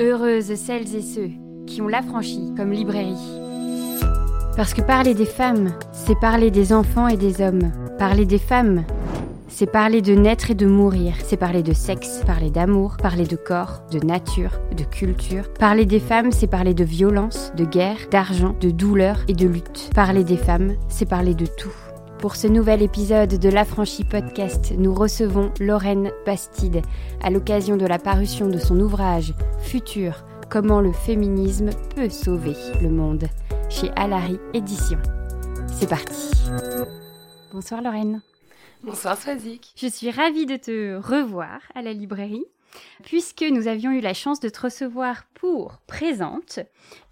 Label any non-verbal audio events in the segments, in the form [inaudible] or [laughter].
Heureuses celles et ceux qui ont l'affranchi comme librairie. Parce que parler des femmes, c'est parler des enfants et des hommes. Parler des femmes, c'est parler de naître et de mourir. C'est parler de sexe, parler d'amour, parler de corps, de nature, de culture. Parler des femmes, c'est parler de violence, de guerre, d'argent, de douleur et de lutte. Parler des femmes, c'est parler de tout. Pour ce nouvel épisode de l'Affranchi Podcast, nous recevons Lorraine Bastide à l'occasion de la parution de son ouvrage Futur, comment le féminisme peut sauver le monde chez Alary Éditions. C'est parti. Bonsoir Lorraine. Bonsoir Swazik. Je suis ravie de te revoir à la librairie puisque nous avions eu la chance de te recevoir pour Présente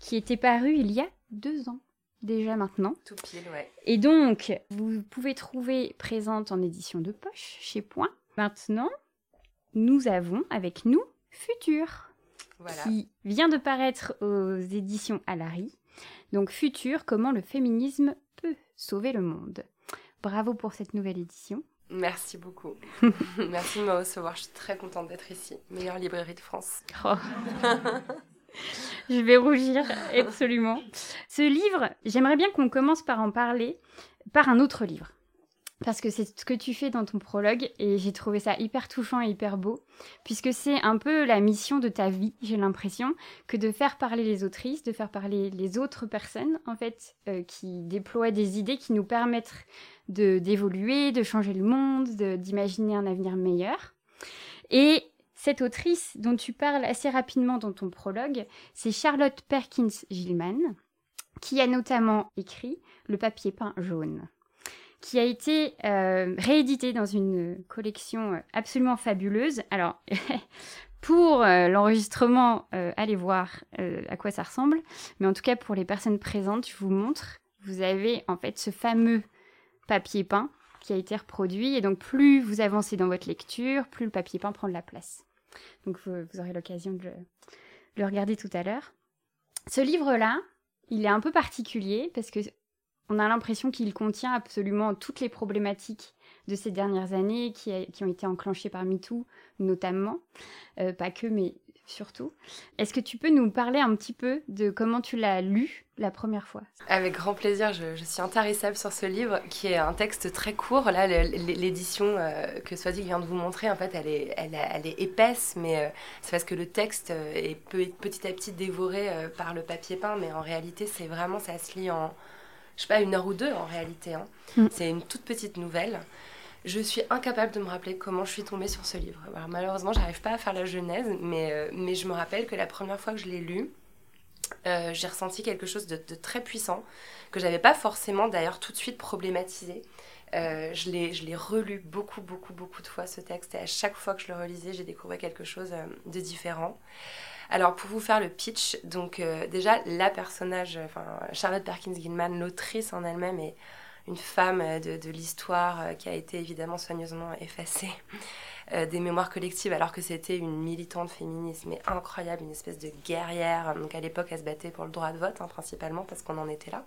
qui était paru il y a deux ans déjà maintenant. Tout pile, ouais. Et donc, vous pouvez trouver présente en édition de poche chez Point. Maintenant, nous avons avec nous Futur, qui vient de paraître aux éditions Alary. Donc Futur, comment le féminisme peut sauver le monde? Bravo pour cette nouvelle édition. Merci beaucoup. [laughs] Merci de me recevoir. Je suis très contente d'être ici. Meilleure librairie de France. Oh. [laughs] [laughs] Je vais rougir, absolument. Ce livre, j'aimerais bien qu'on commence par en parler par un autre livre. Parce que c'est ce que tu fais dans ton prologue et j'ai trouvé ça hyper touchant et hyper beau, puisque c'est un peu la mission de ta vie, j'ai l'impression, que de faire parler les autrices, de faire parler les autres personnes, en fait, euh, qui déploient des idées qui nous permettent d'évoluer, de, changer le monde, d'imaginer un avenir meilleur. Et cette autrice dont tu parles assez rapidement dans ton prologue, c'est Charlotte Perkins Gilman, qui a notamment écrit Le papier peint jaune, qui a été euh, réédité dans une collection euh, absolument fabuleuse. Alors, [laughs] pour euh, l'enregistrement, allez voir à quoi ça ressemble, mais en tout cas pour les personnes présentes, je vous montre. Vous avez en fait ce fameux papier peint qui a été reproduit. Et donc, plus vous avancez dans votre lecture, plus le papier peint prend de la place. Donc vous, aurez l'occasion de, le regarder tout à l'heure. Ce livre-là, il est un peu particulier parce que on a l'impression qu'il contient absolument toutes les problématiques de ces dernières années qui, ont été enclenchées par MeToo notamment, euh, pas que, mais surtout. Est-ce que tu peux nous parler un petit peu de comment tu l'as lu la première fois? Avec grand plaisir, je, suis intarissable sur ce livre qui est un texte très court. Là, l'édition euh, que Swazik vient de vous montrer, en fait, elle est, elle, est épaisse, mais euh, c'est parce que le texte euh, est petit à petit dévoré par le papier peint, mais en réalité, c'est vraiment, ça se lit en, je sais pas, une heure ou deux en réalité. Hein. Mm. C'est une toute petite nouvelle. Je suis incapable de me rappeler comment je suis tombée sur ce livre. Alors, malheureusement, j'arrive pas à faire la genèse, mais, euh, je me rappelle que la première fois que je l'ai lu, euh, j'ai ressenti quelque chose de, très puissant, que j'avais pas forcément d'ailleurs tout de suite problématisé. Euh, je l'ai relu beaucoup, beaucoup, beaucoup de fois ce texte, et à chaque fois que je le relisais, j'ai découvert quelque chose de différent. Alors, pour vous faire le pitch, donc déjà, la personnage, enfin, Charlotte Perkins Gilman, l'autrice en elle-même, est une femme euh, de, l'histoire euh, qui a été évidemment soigneusement effacée [laughs] euh, des mémoires collectives alors que c'était une militante féministe mais incroyable, une espèce de guerrière. Donc à l'époque elle se battait pour le droit de vote hein, principalement parce qu'on en était là.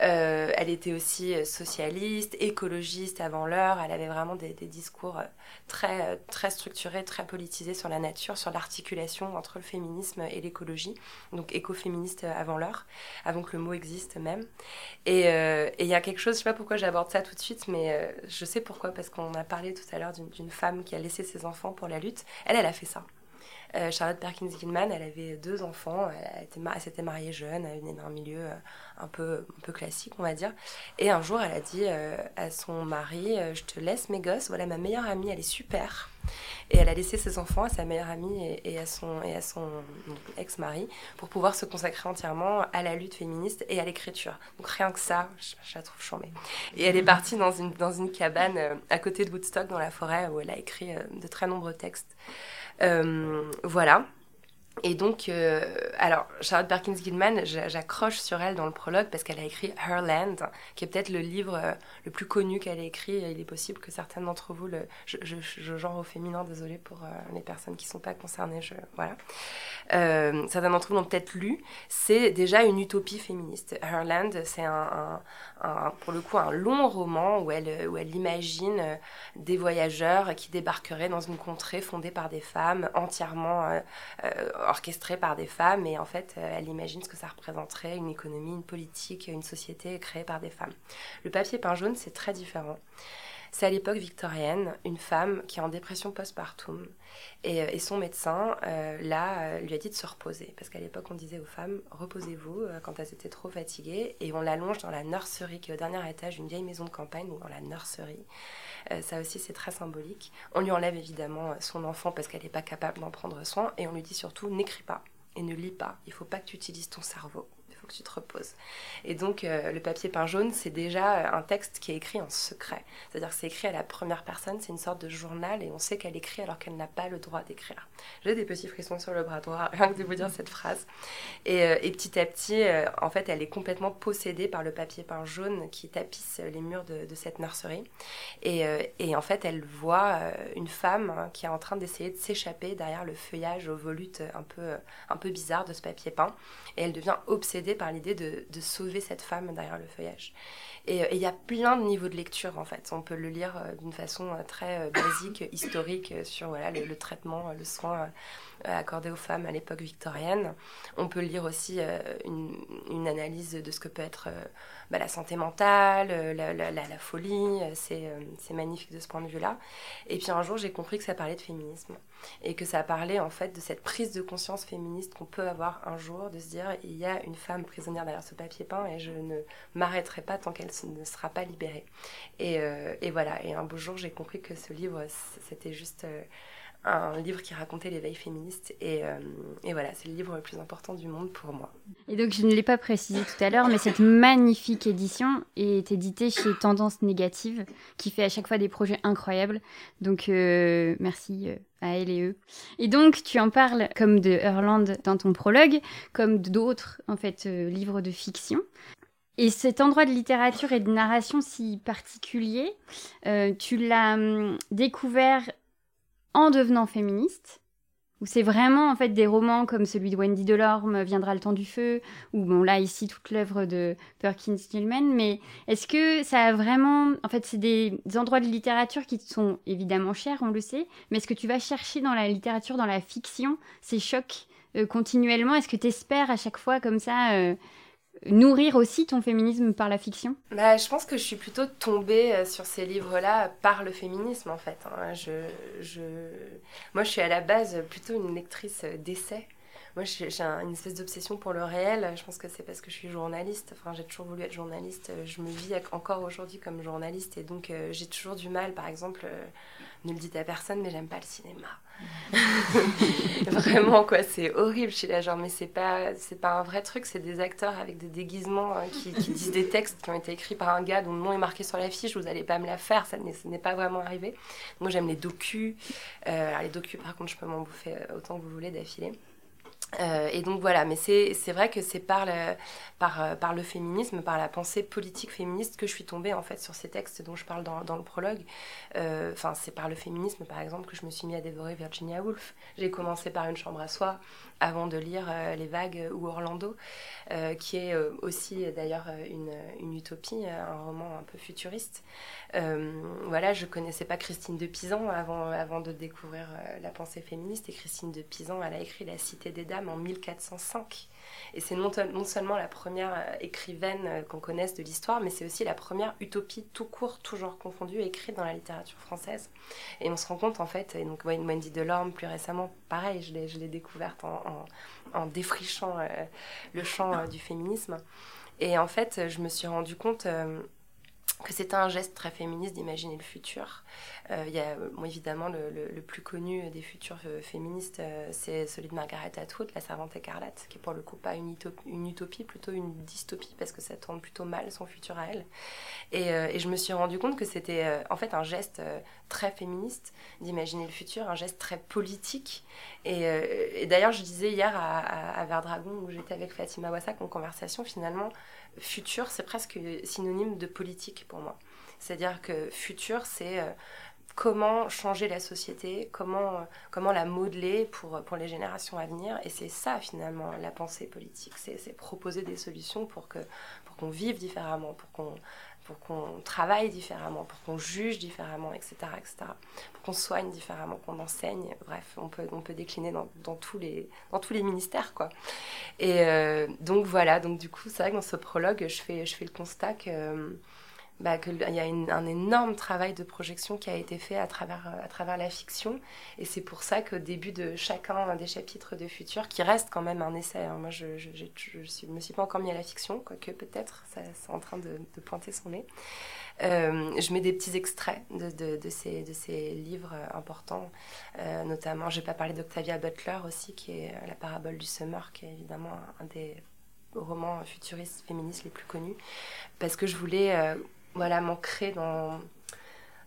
Euh, elle était aussi euh, socialiste, écologiste avant l'heure. Elle avait vraiment des, discours euh, très, très structurés, très politisés sur la nature, sur l'articulation entre le féminisme et l'écologie. Donc écoféministe avant l'heure, avant que le mot existe même. Et il y a quelque chose, je sais pas pourquoi j'aborde ça tout de suite, mais je sais pourquoi, parce qu'on a parlé tout à l'heure d'une femme qui a laissé ses enfants pour la lutte. Elle, elle a fait ça. Euh, Charlotte Perkins Gilman, elle avait deux enfants, elle, s'était mariée jeune, elle venait d'un milieu euh, un peu, un peu classique, on va dire. Et un jour, elle a dit euh, à son mari Je te laisse mes gosses, voilà, ma meilleure amie, elle est super. Et elle a laissé ses enfants à sa meilleure amie et, à son, ex-mari pour pouvoir se consacrer entièrement à la lutte féministe et à l'écriture. Donc rien que ça, je, la trouve chambée. Et elle est partie dans une, cabane à côté de Woodstock, dans la forêt, où elle a écrit de très nombreux textes. Euh, voilà. Et donc, euh, alors, Charlotte Perkins Gilman, j'accroche sur elle dans le prologue parce qu'elle a écrit Her Land, qui est peut-être le livre euh, le plus connu qu'elle ait écrit. Il est possible que certaines d'entre vous, le, je, je, genre au féminin, désolé pour les personnes qui ne sont pas concernées, je, voilà. certains d'entre vous l'ont peut-être lu. C'est déjà une utopie féministe. Her Land, c'est un, pour le coup un long roman où elle, où elle imagine euh, des voyageurs qui débarqueraient dans une contrée fondée par des femmes entièrement, euh, euh, orchestrée par des femmes et en fait elle imagine ce que ça représenterait une économie, une politique, une société créée par des femmes. Le papier peint jaune c'est très différent. C'est à l'époque victorienne, une femme qui est en dépression postpartum. Et, et son médecin, euh, là, euh, lui a dit de se reposer. Parce qu'à l'époque, on disait aux femmes, reposez-vous euh, quand elles étaient trop fatiguées. Et on l'allonge dans la nurserie, qui est au dernier étage d'une vieille maison de campagne, ou dans la nurserie. ça aussi, c'est très symbolique. On lui enlève évidemment son enfant parce qu'elle n'est pas capable d'en prendre soin. Et on lui dit surtout, n'écris pas et ne lis pas. Il ne faut pas que tu utilises ton cerveau que tu te reposes. Et donc, euh, le papier peint jaune, c'est déjà euh, un texte qui est écrit en secret. C'est-à-dire que c'est écrit à la première personne, c'est une sorte de journal et on sait qu'elle écrit alors qu'elle n'a pas le droit d'écrire. J'ai des petits frissons sur le bras droit, [laughs] rien que de vous dire cette phrase. Et, euh, et petit à petit, en fait, elle est complètement possédée par le papier peint jaune qui tapisse les murs de, cette nurserie. Et, et, en fait, elle voit une femme hein, qui est en train d'essayer de s'échapper derrière le feuillage aux volutes un peu, un peu bizarre de ce papier peint. Et elle devient obsédée par l'idée de, sauver cette femme derrière le feuillage. Euh, et il y a plein de niveaux de lecture en fait. On peut le lire euh, d'une façon euh, très basique, historique, sur voilà, le, traitement, le soin accordé aux femmes à l'époque victorienne. On peut lire aussi une, une, analyse de ce que peut être bah, la santé mentale, euh, la, folie. Euh, euh, c'est magnifique de ce point de vue-là. Et puis un jour, j'ai compris que ça parlait de féminisme. Et que ça parlait en fait de cette prise de conscience féministe qu'on peut avoir un jour, de se dire il y a une femme prisonnière derrière ce papier peint et je ne m'arrêterai pas tant qu'elle ne sera pas libérée. Et, voilà, et un beau jour, j'ai compris que ce livre, c'était juste un livre qui racontait l'éveil féministe. Et, euh, et voilà, c'est le livre le plus important du monde pour moi. Et donc, je ne l'ai pas précisé tout à l'heure, mais cette magnifique édition est éditée chez Tendance Négative, qui fait à chaque fois des projets incroyables. Donc, euh, merci euh, à elle et eux. Et donc, tu en parles comme de Hurland dans ton prologue, comme d'autres, en fait, livres de fiction. Et cet endroit de littérature et de narration si particulier, tu l'as hum, découvert en devenant féministe, où c'est vraiment en fait des romans comme celui de Wendy Delorme, Viendra le temps du feu, ou bon là ici toute l'œuvre de Perkins Gilman, mais est-ce que ça a vraiment, en fait c'est des, endroits de littérature qui sont évidemment chers, on le sait, mais est-ce que tu vas chercher dans la littérature, dans la fiction, ces chocs euh, continuellement? Est-ce que tu espères à chaque fois comme ça euh, nourrir aussi ton féminisme par la fiction? Bah, Je pense que je suis plutôt tombée euh, sur ces livres-là par le féminisme en fait. Hein. Je, je... Moi je suis à la base plutôt une lectrice d'essais. Moi j'ai une espèce d'obsession pour le réel. Je pense que c'est parce que je suis journaliste. Enfin, j'ai toujours voulu être journaliste. Je me vis encore aujourd'hui comme journaliste et donc euh, j'ai toujours du mal, par exemple, euh, ne le dites à personne, mais j'aime pas le cinéma. [laughs] [laughs] Vraiment, quoi, c'est horrible. Je suis là, genre, mais c'est pas, c'est pas un vrai truc, c'est des acteurs avec des déguisements hein, qui, disent des textes qui ont été écrits par un gars dont le nom est marqué sur l'affiche, vous allez pas me la faire, ça n'est pas vraiment arrivé. Moi, j'aime les docus. Euh, les docus, par contre, je peux m'en bouffer euh, autant que vous voulez d'affilée. Euh, et donc voilà, mais c'est vrai que c'est par le, par, euh, par le féminisme, par la pensée politique féministe que je suis tombée en fait sur ces textes dont je parle dans, dans le prologue. Euh, enfin, c'est par le féminisme par exemple que je me suis mis à dévorer Virginia Woolf. J'ai commencé par Une chambre à soi avant de lire Les Vagues ou Orlando, qui est aussi d'ailleurs une, une, utopie, un roman un peu futuriste. voilà, je connaissais pas Christine de Pisan avant, avant de découvrir la pensée féministe et Christine de Pisan, elle a écrit La Cité des Dames en 1405. Et c'est non, seulement la première euh, écrivaine euh, qu'on connaisse de l'histoire, mais c'est aussi la première utopie tout court, toujours confondue, écrite dans la littérature française. Et on se rend compte, en fait, et donc Wendy Delorme, plus récemment, pareil, je l'ai découverte en, en, défrichant euh, le champ du féminisme. Et en fait, je me suis rendu compte que c'était un geste très féministe d'imaginer le futur. Euh, il y a évidemment le, plus connu des futurs euh, féministes, euh, c'est celui de Margaret Atwood, La Servante écarlate, qui est pour le coup pas une utopie, plutôt une dystopie, parce que ça tourne plutôt mal son futur à elle. Et, je me suis rendu compte que c'était en fait un geste très féministe d'imaginer le futur, un geste très politique. Et, et d'ailleurs, je disais hier à, à, à Verdragon, où j'étais avec Fatima Wassak en conversation, finalement, futur, c'est presque synonyme de politique pour moi. C'est-à-dire que futur, c'est euh, comment changer la société, comment, euh, la modeler pour, pour les générations à venir. Et c'est ça, finalement, la pensée politique. C'est proposer des solutions pour qu'on pour qu'on vive différemment, pour qu'on pour qu'on travaille différemment, pour qu'on juge différemment, etc., etc., pour qu'on soigne différemment, qu'on enseigne. Bref, on peut, décliner dans, tous les, ministères, quoi. Et donc voilà, donc du coup, c'est vrai que dans ce prologue, je fais, je fais le constat que bah, qu'il y a un énorme travail de projection qui a été fait à travers, euh, à travers la fiction. Et c'est pour ça qu'au début de chacun des chapitres de Futur, qui reste quand même un essai, hein, moi je ne me suis pas encore mis à la fiction, quoique peut-être, c'est en train de, pointer son nez. Euh, je mets des petits extraits de, ces, livres euh, importants, notamment, je ne vais pas parler d'Octavia Butler aussi, qui est La parabole du Summer, qui est évidemment un des romans futuristes féministes les plus connus, parce que je voulais voilà, m'ancrer dans,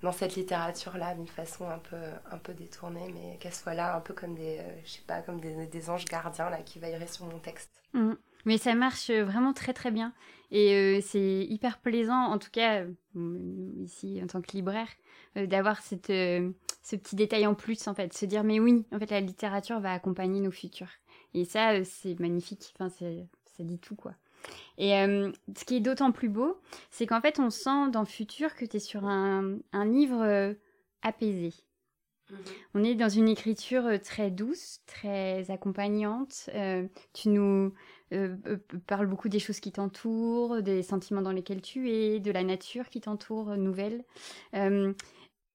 dans cette littérature-là d'une façon un peu, un peu détournée, mais qu'elle soit là un peu comme des, euh, je sais pas, comme des, des, anges gardiens là, qui veilleraient sur mon texte. Mmh. Mais ça marche vraiment très très bien. Et euh, c'est hyper plaisant, en tout cas, euh, ici en tant que libraire, d'avoir ce petit détail en plus, en fait. Se dire, mais oui, en fait, la littérature va accompagner nos futurs. Et ça, c'est magnifique. Enfin, ça dit tout, quoi. Et euh, ce qui est d'autant plus beau, c'est qu'en fait, on sent dans le futur que tu es sur un, un livre euh, apaisé. Mhm. On est dans une écriture euh, très douce, très accompagnante. tu nous parles beaucoup des choses qui t'entourent, des sentiments dans lesquels tu es, de la nature qui t'entoure, nouvelle.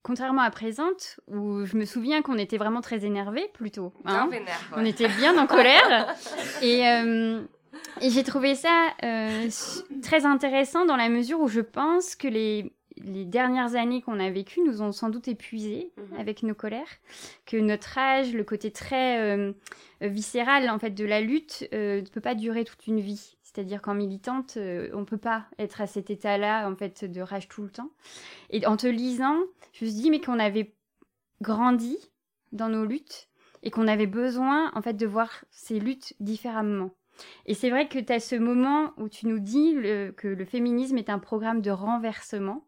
Contrairement à Présente, où je me souviens qu'on était vraiment très énervés plutôt. Hein. On était bien en colère. [laughs] et, et j'ai trouvé ça euh, très intéressant dans la mesure où je pense que les, les dernières années qu'on a vécues nous ont sans doute épuisés mhm. avec nos colères, que notre âge, le côté très euh, viscéral en fait de la lutte euh, ne peut pas durer toute une vie. C'est-à-dire qu'en militante, on ne peut pas être à cet état-là en fait de rage tout le temps. Et en te lisant, je me suis dit mais qu'on avait grandi dans nos luttes et qu'on avait besoin en fait de voir ces luttes différemment. Et c'est vrai que tu as ce moment où tu nous dis que le féminisme est un programme de renversement.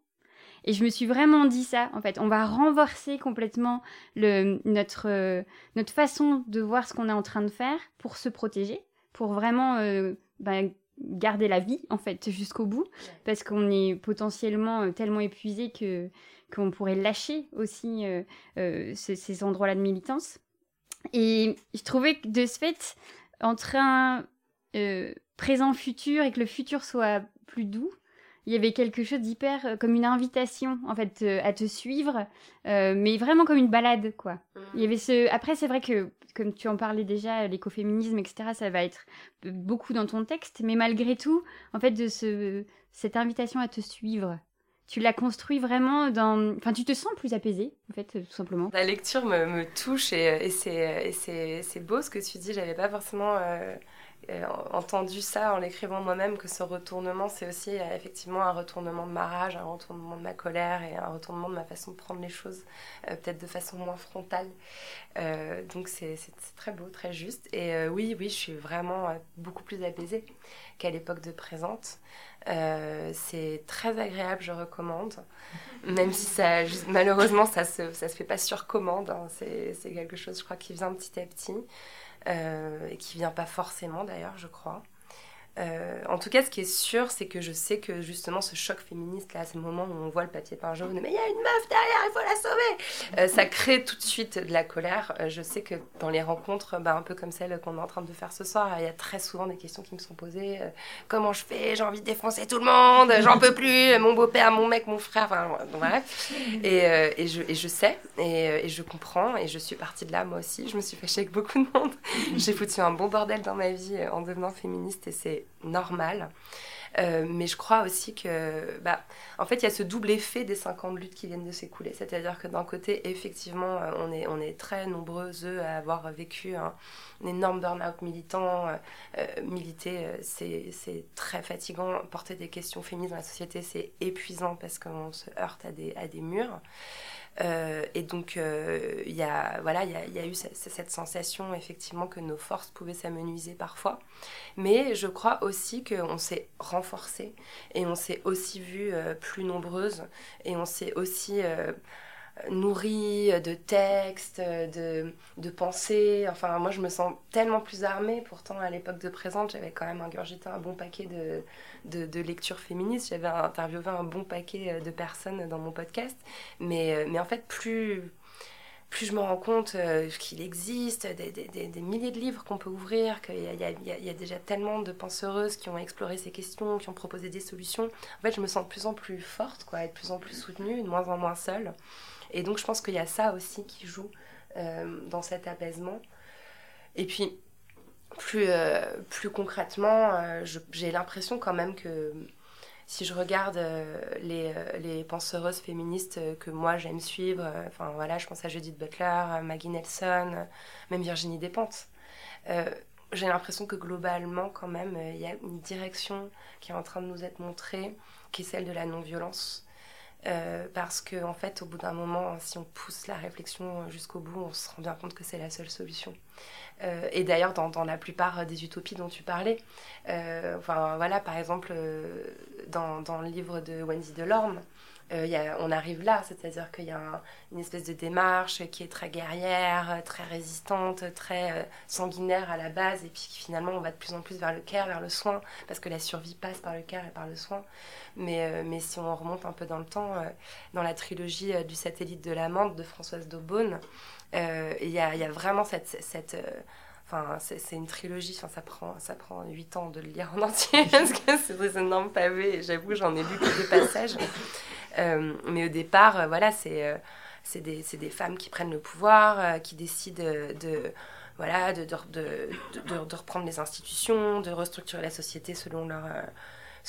Et je me suis vraiment dit ça, en fait. On va renverser complètement notre, euh, notre façon de voir ce qu'on est en train de faire pour se protéger, pour vraiment euh, bah, garder la vie, en fait, jusqu'au bout. Parce qu'on est potentiellement euh, tellement épuisé que qu'on pourrait lâcher aussi ces, ces endroits-là de militance. Et je trouvais que de ce fait, entre un, euh, présent-futur et que le futur soit plus doux, il y avait quelque chose d'hyper euh, comme une invitation en fait euh, à te suivre, mais vraiment comme une balade quoi. Mmh. Il y avait ce. Après c'est vrai que comme tu en parlais déjà, l'écoféminisme etc. Ça va être beaucoup dans ton texte, mais malgré tout, en fait de ce cette invitation à te suivre, tu l'as construit vraiment dans. Enfin, tu te sens plus apaisé, en fait, tout simplement. La lecture me, me touche et, et c'est beau ce que tu dis. J'avais pas forcément euh, entendu ça en l'écrivant moi-même, que ce retournement, c'est aussi euh, effectivement un retournement de ma rage, un retournement de ma colère et un retournement de ma façon de prendre les choses, euh, peut-être de façon moins frontale. donc c'est très beau, très juste. Et oui, oui, je suis vraiment beaucoup plus apaisée qu'à l'époque de présente. c'est très agréable, je recommande. Même si ça, malheureusement, ça se, ça se fait pas sur commande. Hein. C'est quelque chose, je crois, qui vient petit à petit. Euh, et qui vient pas forcément d'ailleurs, je crois. Euh, en tout cas, ce qui est sûr, c'est que je sais que justement ce choc féministe, là, à ce moment où on voit le papier peint jaune, mais il y a une meuf derrière, il faut la sauver, euh, ça crée tout de suite de la colère. Euh, je sais que dans les rencontres, bah, un peu comme celle qu'on est en train de faire ce soir, il y a très souvent des questions qui me sont posées. comment je fais? J'ai envie de défoncer tout le monde, j'en peux plus, mon beau-père, mon mec, mon frère, enfin bref. Et, je sais, et, et, je comprends, et je suis partie de là moi aussi. Je me suis fâchée avec beaucoup de monde. J'ai foutu un bon bordel dans ma vie en devenant féministe, et c'est normal. Euh, mais je crois aussi que, bah, en fait, il y a ce double effet des 5 ans de lutte qui viennent de s'écouler. C'est-à-dire que d'un côté, effectivement, euh, on est, on est très nombreuses à avoir vécu un, énorme burn-out militant. Euh, militer, c'est très fatigant. Porter des questions féministes dans la société, c'est épuisant parce qu'on se heurte à des, à des murs. Euh, et donc, euh, il y, a, voilà, y, a, y a eu cette, cette, sensation, effectivement, que nos forces pouvaient s'amenuiser parfois. Mais je crois aussi qu'on s'est renforcé et on s'est aussi vu euh, plus nombreuses et on s'est aussi nourrie de textes, de, de pensées. Enfin, moi, je me sens tellement plus armée. Pourtant, à l'époque de présente, j'avais quand même ingurgité un bon paquet de, de, lectures féministes. J'avais interviewé un bon paquet de personnes dans mon podcast. Mais, mais en fait, plus plus je me rends compte euh, qu'il existe des, des, des, milliers de livres qu'on peut ouvrir, qu'il y, y, y a, déjà tellement de penseuses qui ont exploré ces questions, qui ont proposé des solutions. En fait, je me sens de plus en plus forte, quoi, et de plus en plus soutenue, de moins en moins seule. Et donc, je pense qu'il y a ça aussi qui joue euh, dans cet apaisement. Et puis, plus, euh, plus concrètement, j'ai l'impression quand même que si je regarde euh, les, euh, les, penseuses féministes euh, que moi j'aime suivre, enfin voilà, je pense à Judith Butler, Maggie Nelson, même Virginie Despentes, j'ai l'impression que globalement, quand même, il y a une direction qui est en train de nous être montrée, qui est celle de la non-violence. Parce que en fait, au bout d'un moment, si on pousse la réflexion jusqu'au bout, on se rend bien compte que c'est la seule solution. Euh, et d'ailleurs, dans, la plupart des utopies dont tu parlais, euh, enfin voilà, par exemple, euh, dans, le livre de Wendy Delorme, a, on arrive là, c'est-à-dire qu'il y a une espèce de démarche qui est très guerrière, très résistante, très sanguinaire à la base, et puis finalement on va de plus en plus vers le care, vers le soin, parce que la survie passe par le care et par le soin. Mais, si on remonte un peu dans le temps, dans la trilogie du satellite de l'amande de Françoise Daubonne, euh, il y, a, vraiment cette... euh, Enfin, c'est une trilogie, enfin, ça prend ça prend 8 ans de le lire en [laughs] entier parce que c'est des énormes pavés j'avoue j'en ai lu que deux passages. Euh, mais au départ, voilà, c'est c'est des, des, femmes qui prennent le pouvoir, qui décident de, voilà, de, de, de, reprendre les institutions, de restructurer la société selon leur,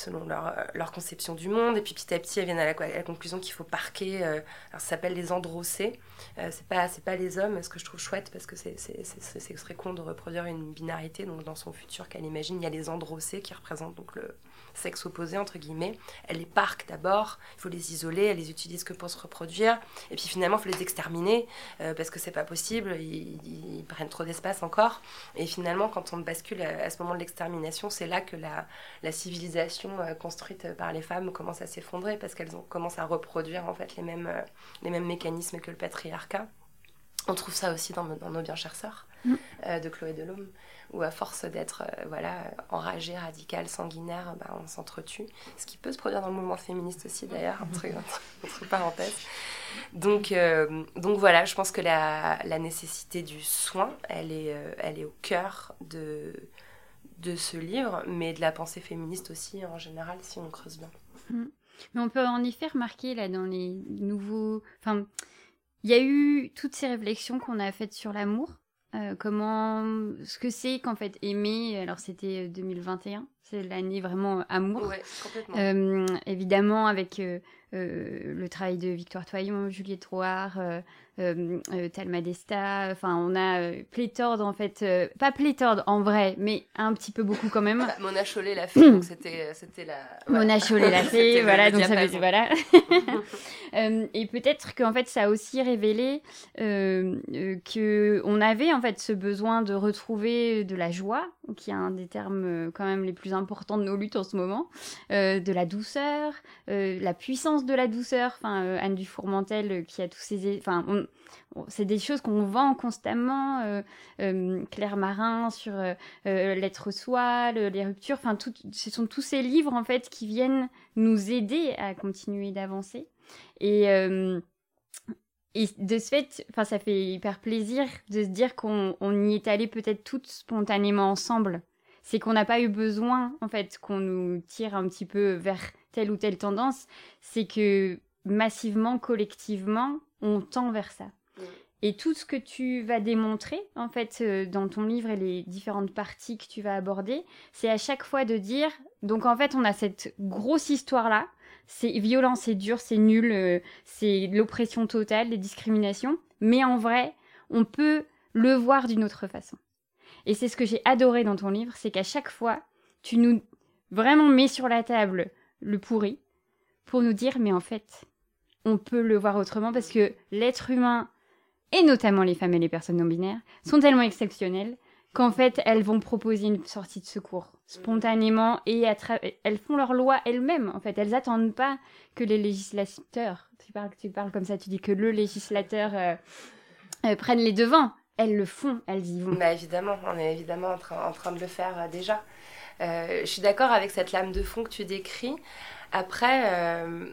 selon leur, euh, leur, conception du monde. Et puis petit à petit, elles viennent à la, conclusion qu'il faut parquer. Euh, alors ça s'appelle les androcées. Euh, c'est pas c'est pas les hommes, ce que je trouve chouette parce que c'est c'est serait con de reproduire une binarité. Donc dans son futur qu'elle imagine, il y a les androcées qui représentent donc le sexe opposé entre guillemets. Elle les parque d'abord. Il faut les isoler. Elle les utilise que pour se reproduire. Et puis finalement, il faut les exterminer parce que c'est pas possible. Ils, prennent trop d'espace encore. Et finalement, quand on bascule à, à ce moment de l'extermination, c'est là que la, la civilisation euh, construites par les femmes commencent à s'effondrer parce qu'elles commencent à reproduire en fait les mêmes, euh, les mêmes mécanismes que le patriarcat. On trouve ça aussi dans, Nos bien chères sœurs mm. euh, de Chloé Delhomme, où à force d'être voilà, enragée, radicale, sanguinaire, bah, on s'entretue. Ce qui peut se produire dans le mouvement féministe aussi d'ailleurs, entre, [laughs] entre, parenthèses. Donc, donc voilà, je pense que la, la nécessité du soin, elle est, elle est au cœur de, de ce livre, mais de la pensée féministe aussi en général, si on creuse bien. Mm. Mais on peut en effet remarquer là dans les nouveaux. Enfin, il y a eu toutes ces réflexions qu'on a faites sur l'amour. Euh, comment, ce que c'est qu'en fait aimer, alors c'était 2021, euh, c'est l'année vraiment amour. Ouais, complètement. Euh, évidemment, avec le travail de Victoire Toyon, Juliette euh, Talma Desta, enfin on a euh, pléthore en fait, pas pléthore en vrai, mais un petit peu beaucoup quand même. Bah, Mona Chollet l'a fait, donc c'était c'était la. Mona Chollet l'a [laughs] fait, voilà, donc ça veut voilà. [laughs] et peut-être qu'en fait ça a aussi révélé que on avait en fait ce besoin de retrouver de la joie, qui est un des termes quand même les plus importants de nos luttes en ce moment, de la douceur, la puissance de la douceur. Enfin Anne Dufourmentel qui a tous ces, enfin c'est des choses qu'on vend constamment. Euh, euh, Claire Marin sur euh, l'être soi, les ruptures. Enfin, ce sont tous ces livres en fait qui viennent nous aider à continuer d'avancer. Et de ce fait, enfin, ça fait hyper plaisir de se dire qu'on y est allé peut-être toutes spontanément ensemble. C'est qu'on n'a pas eu besoin, en fait, qu'on nous tire un petit peu vers telle ou telle tendance. C'est que massivement, collectivement, on tend vers ça. Et tout ce que tu vas démontrer, en fait, euh, dans ton livre et les différentes parties que tu vas aborder, c'est à chaque fois de dire, donc en fait, on a cette grosse histoire-là, c'est violent, c'est dur, c'est nul, euh, c'est l'oppression totale, les discriminations, mais en vrai, on peut le voir d'une autre façon. Et c'est ce que j'ai adoré dans ton livre, c'est qu'à chaque fois, tu nous vraiment mets sur la table le pourri pour nous dire, mais en fait, on peut le voir autrement parce que l'être humain, et notamment les femmes et les personnes non binaires, sont tellement exceptionnels qu'en fait elles vont proposer une sortie de secours spontanément et elles font leur loi elles-mêmes en fait. Elles attendent pas que les législateurs tu parles comme ça tu dis que le législateur euh, euh, prenne les devants. Elles le font elles y vont. Bah évidemment on est évidemment en train, en train de le faire euh, déjà je suis d'accord avec cette lame de fond que tu décris après, euh,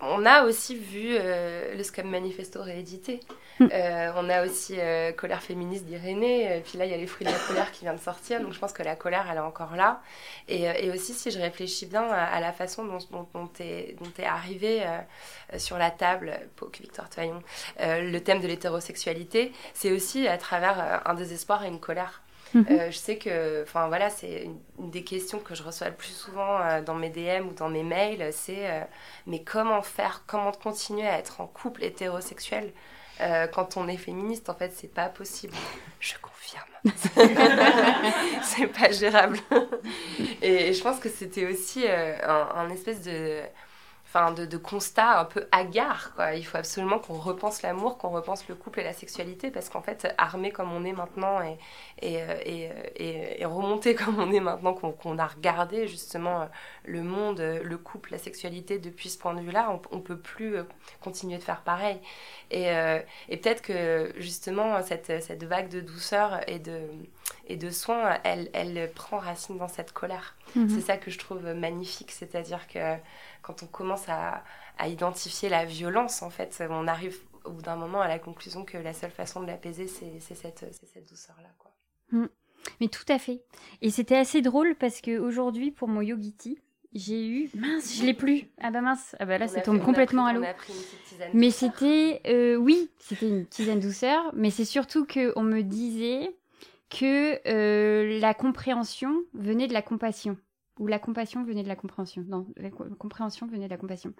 on a aussi vu euh, le Scam Manifesto réédité. Mm. Euh, on a aussi Colère féministe d'Irénée. Puis là, il y a Les fruits de la colère qui vient de sortir. Donc je pense que la colère, elle est encore là. Et, aussi, si je réfléchis bien à, la façon dont, dont, dont tu es, arrivé sur la table, Pauque Victor Toyon, le thème de l'hétérosexualité, c'est aussi à travers un désespoir et une colère. Mhm. Euh, je sais que, enfin voilà, c'est une, des questions que je reçois le plus souvent euh, dans mes DM ou dans mes mails, c'est euh, mais comment faire, comment continuer à être en couple hétérosexuel quand on est féministe En fait, c'est pas possible. Je confirme. [laughs] c'est pas gérable. Et, je pense que c'était aussi un, un espèce de enfin de, de constat un peu hagard. Il faut absolument qu'on repense l'amour, qu'on repense le couple et la sexualité, parce qu'en fait, armé comme on est maintenant et, euh, euh, remonté [laughs] comme on est maintenant, qu'on a regardé justement euh, le monde, le couple, la sexualité depuis ce point de vue-là, on ne peut plus continuer de faire pareil. Et, peut-être que justement, cette vague de douceur et de, et de soins, elle, elle prend racine dans cette colère. Mhm. C'est ça que je trouve magnifique, c'est-à-dire que quand on commence à, identifier la violence, en fait, on arrive au bout d'un moment à la conclusion que la seule façon de l'apaiser, c'est cette, cette douceur-là. quoi. Mm. Mais tout à fait. Et c'était assez drôle parce qu'aujourd'hui, pour mon yogiti, j'ai eu mince je l'ai plus ah bah mince ah bah là ça tombe complètement à l'eau mais c'était euh, oui c'était une tisane douceur mais c'est surtout que on me disait que euh, la compréhension venait de la compassion où la compassion venait de la compréhension. Non, la compréhension venait de la compassion.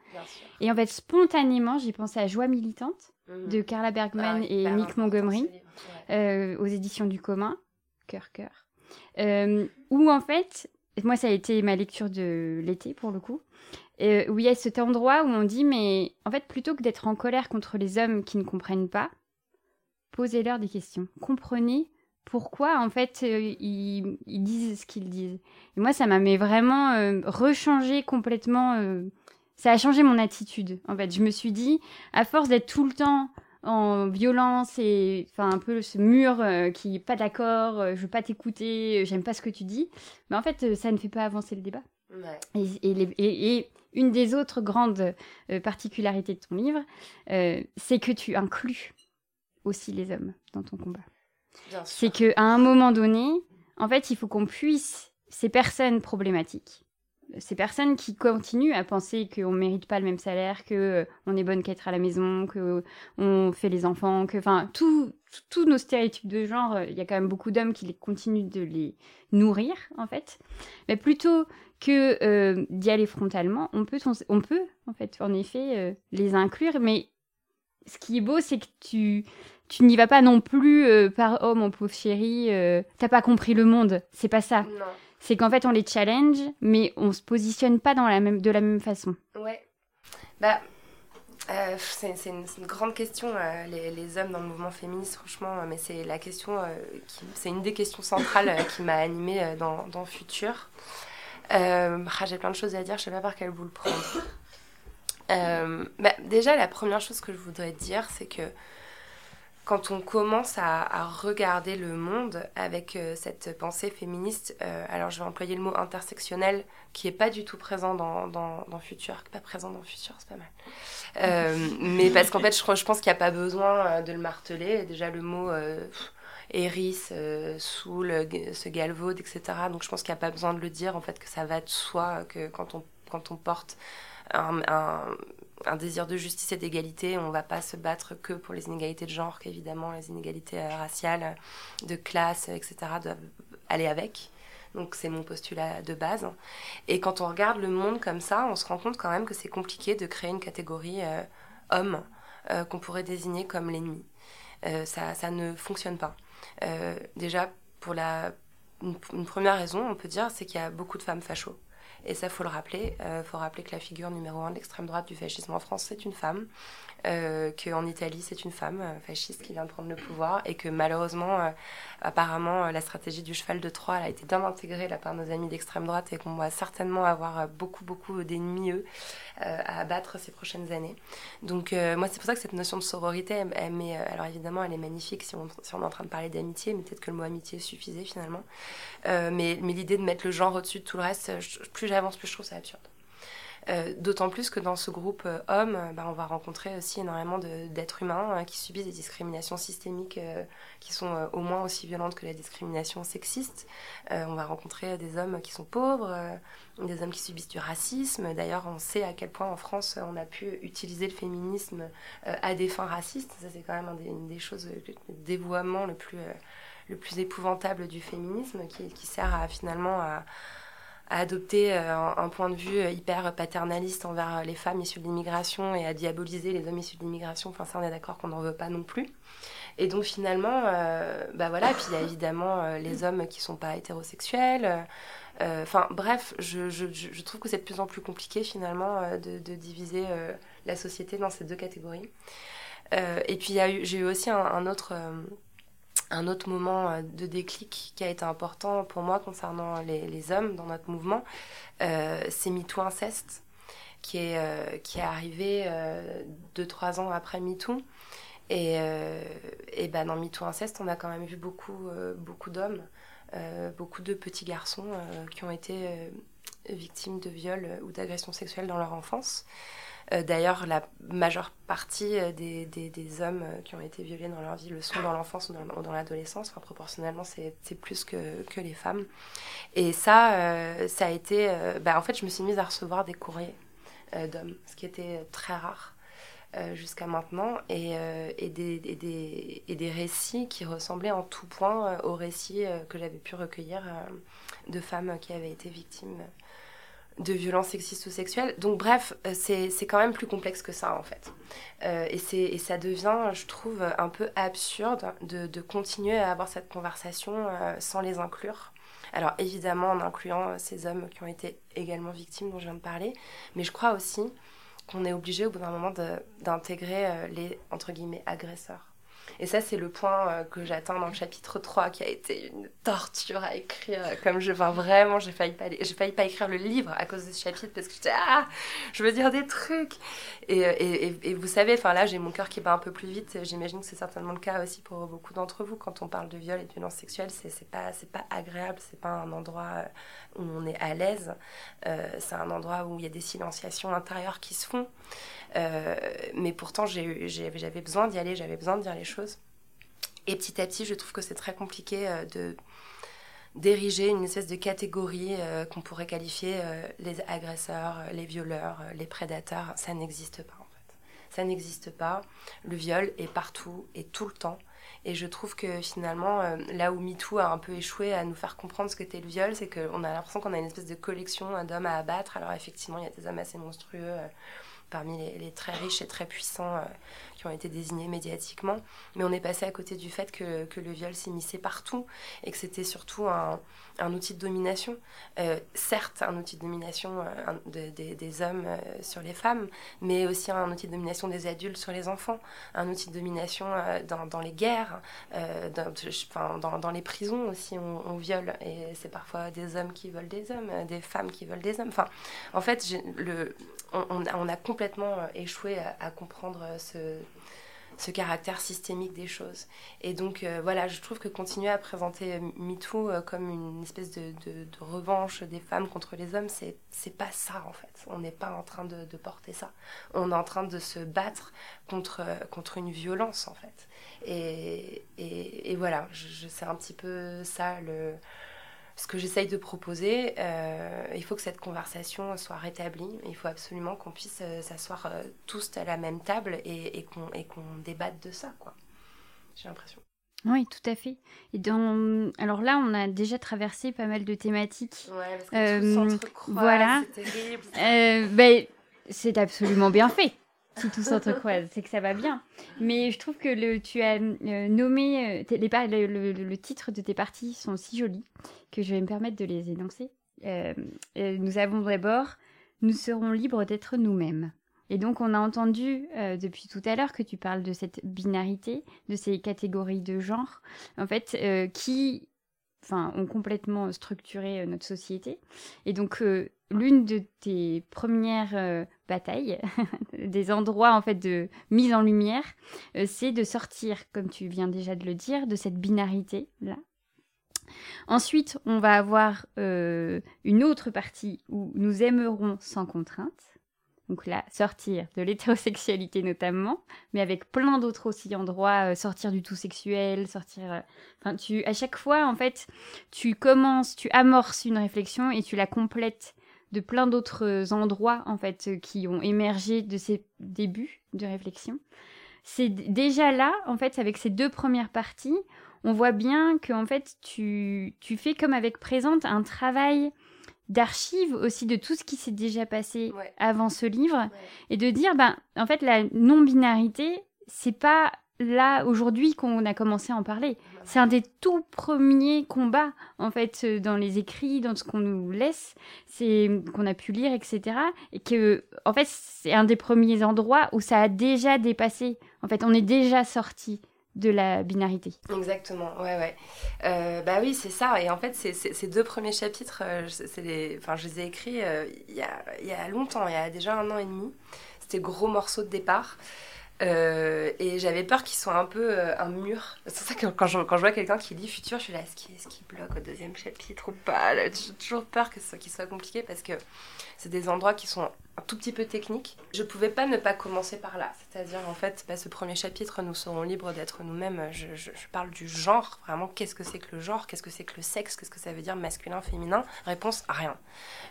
Et en fait, spontanément, j'ai pensé à Joie militante mhm. de Carla Bergman ah et Mick Montgomery euh, aux éditions du commun, cœur cœur, euh, où en fait, moi ça a été ma lecture de l'été pour le coup, euh, où il y a cet endroit où on dit mais en fait plutôt que d'être en colère contre les hommes qui ne comprennent pas, posez-leur des questions, comprenez pourquoi en fait euh, ils, disent ce qu'ils disent. Et moi, ça m'a vraiment euh, rechangé complètement. Euh, ça a changé mon attitude. En fait, je me suis dit, à force d'être tout le temps en violence et enfin un peu ce mur qui est pas d'accord, je veux pas t'écouter, j'aime pas ce que tu dis, mais en fait, ça ne fait pas avancer le débat. Et, une des autres grandes particularités de ton livre, c'est que tu inclus aussi les hommes dans ton combat. C'est qu'à un moment donné, en fait, il faut qu'on puisse, ces personnes problématiques, ces personnes qui continuent à penser qu'on ne mérite pas le même salaire, qu'on euh, on est bonne qu'à être à la maison, qu'on fait les enfants, que, enfin, tous nos stéréotypes de genre, euh, il y a quand même beaucoup d'hommes qui continuent de les nourrir, en fait. Mais plutôt que euh, d'y aller frontalement, on peut, on peut, en fait, en effet, les inclure. Mais ce qui est beau, c'est que tu, tu n'y vas pas non plus euh, par oh mon pauvre chéri, euh, t'as pas compris le monde. C'est pas ça. C'est qu'en fait on les challenge, mais on se positionne pas dans la même, de la même façon. Ouais. Bah, euh, c'est une, grande question, les, hommes dans le mouvement féministe, franchement, mais c'est la question, c'est une des questions centrales qui m'a animée dans, dans Futur. Ah, j'ai plein de choses à dire, je sais pas par quel bout le prendre. Bah, déjà, la première chose que je voudrais dire, c'est que quand on commence à, regarder le monde avec euh, cette pensée féministe, euh, alors je vais employer le mot intersectionnel qui est pas du tout présent dans, dans, dans Futur, pas présent dans Futur, c'est pas mal. Euh, [laughs] mais parce qu'en fait, je, je pense qu'il n'y a pas besoin de le marteler. Déjà, le mot Eris, Soul, ce galvaude, etc. Donc je pense qu'il n'y a pas besoin de le dire, en fait, que ça va de soi, que quand on, quand on porte un, un désir de justice et d'égalité. On ne va pas se battre que pour les inégalités de genre, qu'évidemment les inégalités euh, raciales, de classe, etc. doivent aller avec. Donc c'est mon postulat de base. Et quand on regarde le monde comme ça, on se rend compte quand même que c'est compliqué de créer une catégorie euh, homme euh, qu'on pourrait désigner comme l'ennemi. ça, ça, ne fonctionne pas. déjà, pour la, une, première raison, on peut dire, c'est qu'il y a beaucoup de femmes fachos. Et ça, faut le rappeler. Il faut rappeler que la figure numéro un de l'extrême droite du fascisme en France, c'est une femme. Euh, qu'en Italie, c'est une femme euh, fasciste qui vient de prendre le pouvoir et que malheureusement, euh, apparemment, la stratégie du cheval de Troie a été bien intégrée par nos amis d'extrême droite et qu'on va certainement avoir beaucoup, beaucoup d'ennemis, eux, à abattre ces prochaines années. Donc, moi, c'est pour ça que cette notion de sororité, elle, alors évidemment, elle est magnifique si on, si on est en train de parler d'amitié, mais peut-être que le mot amitié suffisait finalement. mais mais l'idée de mettre le genre au-dessus de tout le reste, plus j'avance, plus je trouve ça absurde. Euh, d'autant plus que dans ce groupe euh, hommes, euh, bah, on va rencontrer aussi énormément d'êtres humains qui subissent des discriminations systémiques qui sont au moins aussi violentes que la discrimination sexiste. on va rencontrer des hommes qui sont pauvres, des hommes qui subissent du racisme. D'ailleurs, on sait à quel point en France on a pu utiliser le féminisme à des fins racistes. Ça, c'est quand même une des choses, le le plus, le plus épouvantable du féminisme qui, sert finalement à à adopter euh, un, point de vue euh, hyper paternaliste envers euh, les femmes issues de l'immigration et à diaboliser les hommes issus de l'immigration. Enfin, ça, on est d'accord qu'on n'en veut pas non plus. Et donc, finalement, bah voilà, puis il y a évidemment les hommes qui sont pas hétérosexuels. Enfin, bref, je, je, je, trouve que c'est de plus en plus compliqué, finalement, de, diviser la société dans ces deux catégories. et puis, j'ai eu aussi un autre un autre moment euh, de déclic qui a été important pour moi concernant les, hommes dans notre mouvement, euh, c'est MeToo Inceste, qui est, euh, qui est arrivé deux, trois ans après MeToo. Et, et ben dans MeToo Inceste, on a quand même vu beaucoup, beaucoup d'hommes, beaucoup de petits garçons qui ont été victimes de viols ou d'agressions sexuelles dans leur enfance. Euh, d'ailleurs, la majeure partie euh, des, des, hommes euh, qui ont été violés dans leur vie le sont dans l'enfance ou dans, l'adolescence. Proportionnellement, c'est plus que, que, les femmes. Et ça, ça a été... Bah, en fait, je me suis mise à recevoir des courriers d'hommes, ce qui était très rare. jusqu'à maintenant et, et, des, et, des, récits qui ressemblaient en tout point aux récits que j'avais pu recueillir de femmes qui avaient été victimes de violences sexistes ou sexuelles. Donc bref, euh, c'est quand même plus complexe que ça en fait. Euh, et, et ça devient, je trouve, un peu absurde de, continuer à avoir cette conversation euh, sans les inclure. Alors évidemment en incluant ces hommes qui ont été également victimes dont je viens de parler, mais je crois aussi qu'on est obligé au bout d'un moment d'intégrer les, entre guillemets, agresseurs. Et ça, c'est le point euh, que j'atteins dans le chapitre 3, qui a été une torture à écrire. Comme je, enfin, vraiment, j'ai failli, pas, failli pas écrire le livre à cause de ce chapitre, parce que j'étais, ah, je veux dire des trucs. Et, euh, et, vous savez, enfin là, j'ai mon cœur qui bat un peu plus vite. J'imagine que c'est certainement le cas aussi pour beaucoup d'entre vous. Quand on parle de viol et de violence sexuelle, c'est, pas, pas agréable, c'est pas un endroit où on est à l'aise. Euh, c'est un endroit où il y a des silenciations intérieures qui se font. Euh, mais pourtant, j'avais besoin d'y aller, j'avais besoin de dire les choses. Et petit à petit, je trouve que c'est très compliqué euh, de d'ériger une espèce de catégorie euh, qu'on pourrait qualifier les agresseurs, les violeurs, les prédateurs. Ça n'existe pas. Ça n'existe pas. Le viol est partout et tout le temps. Et je trouve que finalement, là où MeToo a un peu échoué à nous faire comprendre ce qu'était le viol, c'est qu'on a l'impression qu'on a une espèce de collection d'hommes à abattre. Alors effectivement, il y a des hommes assez monstrueux parmi les, très riches et très puissants euh, ont été désignés médiatiquement. Mais on est passé à côté du fait que, le viol s'immisçait partout et que c'était surtout un, outil de domination. Euh, certes, un outil de domination euh, des hommes sur les femmes, mais aussi un outil de domination des adultes sur les enfants, un outil de domination dans, les guerres, dans, dans, les prisons aussi, on, viole. Et c'est parfois des hommes qui veulent des hommes, des femmes qui veulent des hommes. Enfin, en fait, on, a complètement euh, échoué à, comprendre euh, ce, ce, caractère systémique des choses. Et donc, euh, voilà, je trouve que continuer à présenter MeToo comme une espèce de, revanche des femmes contre les hommes, c'est, pas ça, en fait. On n'est pas en train de, porter ça. On est en train de se battre contre, contre une violence, en fait. Et, et, et voilà, je, je, c'est un petit peu ça le ce que j'essaye de proposer, euh, il faut que cette conversation soit rétablie. Il faut absolument qu'on puisse euh, s'asseoir euh, tous à la même table et, et qu'on débatte de ça, quoi. J'ai l'impression. Oui, tout à fait. Et dans... Alors là, on a déjà traversé pas mal de thématiques. Ouais, parce que tout voilà. c'est terrible. Ben, c'est absolument bien fait si tout s'entrecroise, c'est que ça va bien. Mais je trouve que le, tu as euh, nommé, euh, les, le, le, titre de tes parties sont si jolis que je vais me permettre de les énoncer. nous avons d'abord, nous serons libres d'être nous-mêmes. Et donc, on a entendu depuis tout à l'heure que tu parles de cette binarité, de ces catégories de genre, en fait, qui enfin, ont complètement structuré notre société. Et donc, l'une de tes premières euh, batailles, [laughs] des endroits en fait de mise en lumière, euh, c'est de sortir, comme tu viens déjà de le dire, de cette binarité là. Ensuite, on va avoir euh, une autre partie où nous aimerons sans contrainte. Donc là, sortir de l'hétérosexualité notamment, mais avec plein d'autres aussi endroits, sortir du tout sexuel, sortir... Enfin, tu, à chaque fois, en fait, tu commences, tu amorces une réflexion et tu la complètes de plein d'autres endroits en fait qui ont émergé de ces débuts de réflexion. C'est déjà là, en fait, avec ces deux premières parties, on voit bien que en fait tu, tu fais comme avec Présente un travail d'archives aussi de tout ce qui s'est déjà passé avant ce livre et de dire ben en fait la non binarité c'est pas là aujourd'hui qu'on a commencé à en parler. C'est un des tout premiers combats en fait euh, dans les écrits, dans ce qu'on nous laisse, c'est qu'on a pu lire, etc. Et que en fait c'est un des premiers endroits où ça a déjà dépassé. En fait, on est déjà sorti de la binarité. Exactement, ouais, ouais. Euh, bah oui, c'est ça. Et en fait, ces deux premiers chapitres, euh, les... enfin, je les ai écrits il y, a, y, a, longtemps, il y a déjà un an et demi. C'était gros morceaux de départ. Euh, et j'avais peur qu'ils soient un peu euh, un mur. C'est ça que quand je, quand je vois quelqu'un qui lit Futur, je suis là, est-ce qu'il bloque au deuxième chapitre ou pas? J'ai toujours peur que ce qu'il soit compliqué parce que c'est des endroits qui sont un tout petit peu techniques. Je pouvais pas ne pas commencer par là. C'est-à-dire, en fait, bah, ce premier chapitre, nous serons libres d'être nous-mêmes. Je, je, parle du genre, vraiment, qu'est-ce que c'est que le genre? Qu'est-ce que c'est que le sexe? Qu'est-ce que ça veut dire masculin, féminin? Réponse, rien.